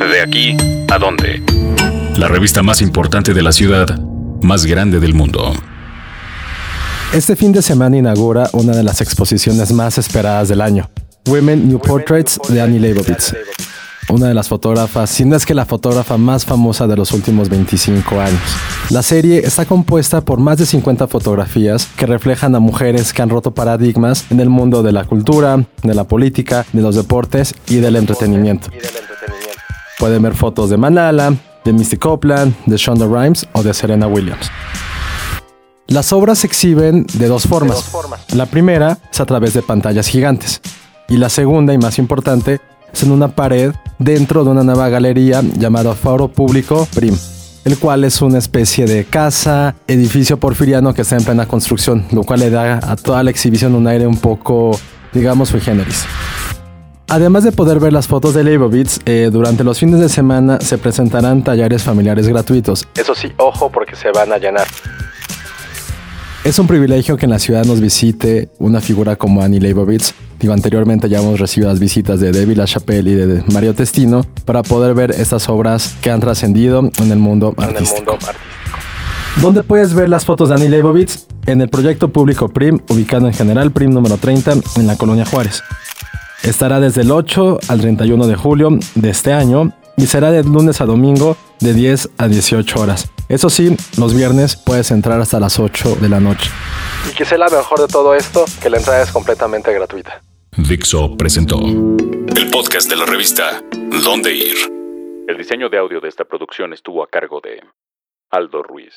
¿De aquí a dónde? La revista más importante de la ciudad, más grande del mundo. Este fin de semana inaugura una de las exposiciones más esperadas del año, Women New Portraits de Annie Leibovitz, una de las fotógrafas, si no es que la fotógrafa más famosa de los últimos 25 años. La serie está compuesta por más de 50 fotografías que reflejan a mujeres que han roto paradigmas en el mundo de la cultura, de la política, de los deportes y del entretenimiento. Pueden ver fotos de Malala, de Misty Copeland, de Shonda Rhimes o de Serena Williams. Las obras se exhiben de dos formas. La primera es a través de pantallas gigantes y la segunda y más importante es en una pared dentro de una nueva galería llamada Foro Público Prim, el cual es una especie de casa, edificio porfiriano que está en plena construcción, lo cual le da a toda la exhibición un aire un poco, digamos, sui generis. Además de poder ver las fotos de Leibovitz, eh, durante los fines de semana se presentarán talleres familiares gratuitos. Eso sí, ojo porque se van a llenar. Es un privilegio que en la ciudad nos visite una figura como Annie Leibovitz. Digo, anteriormente ya hemos recibido las visitas de David LaChapelle y de Mario Testino para poder ver estas obras que han trascendido en el mundo artístico. ¿Dónde puedes ver las fotos de Annie Leibovitz? En el proyecto público PRIM, ubicado en General PRIM número 30 en la Colonia Juárez. Estará desde el 8 al 31 de julio de este año y será de lunes a domingo de 10 a 18 horas. Eso sí, los viernes puedes entrar hasta las 8 de la noche. Y sea la mejor de todo esto, que la entrada es completamente gratuita. Dixo presentó el podcast de la revista Dónde Ir. El diseño de audio de esta producción estuvo a cargo de Aldo Ruiz.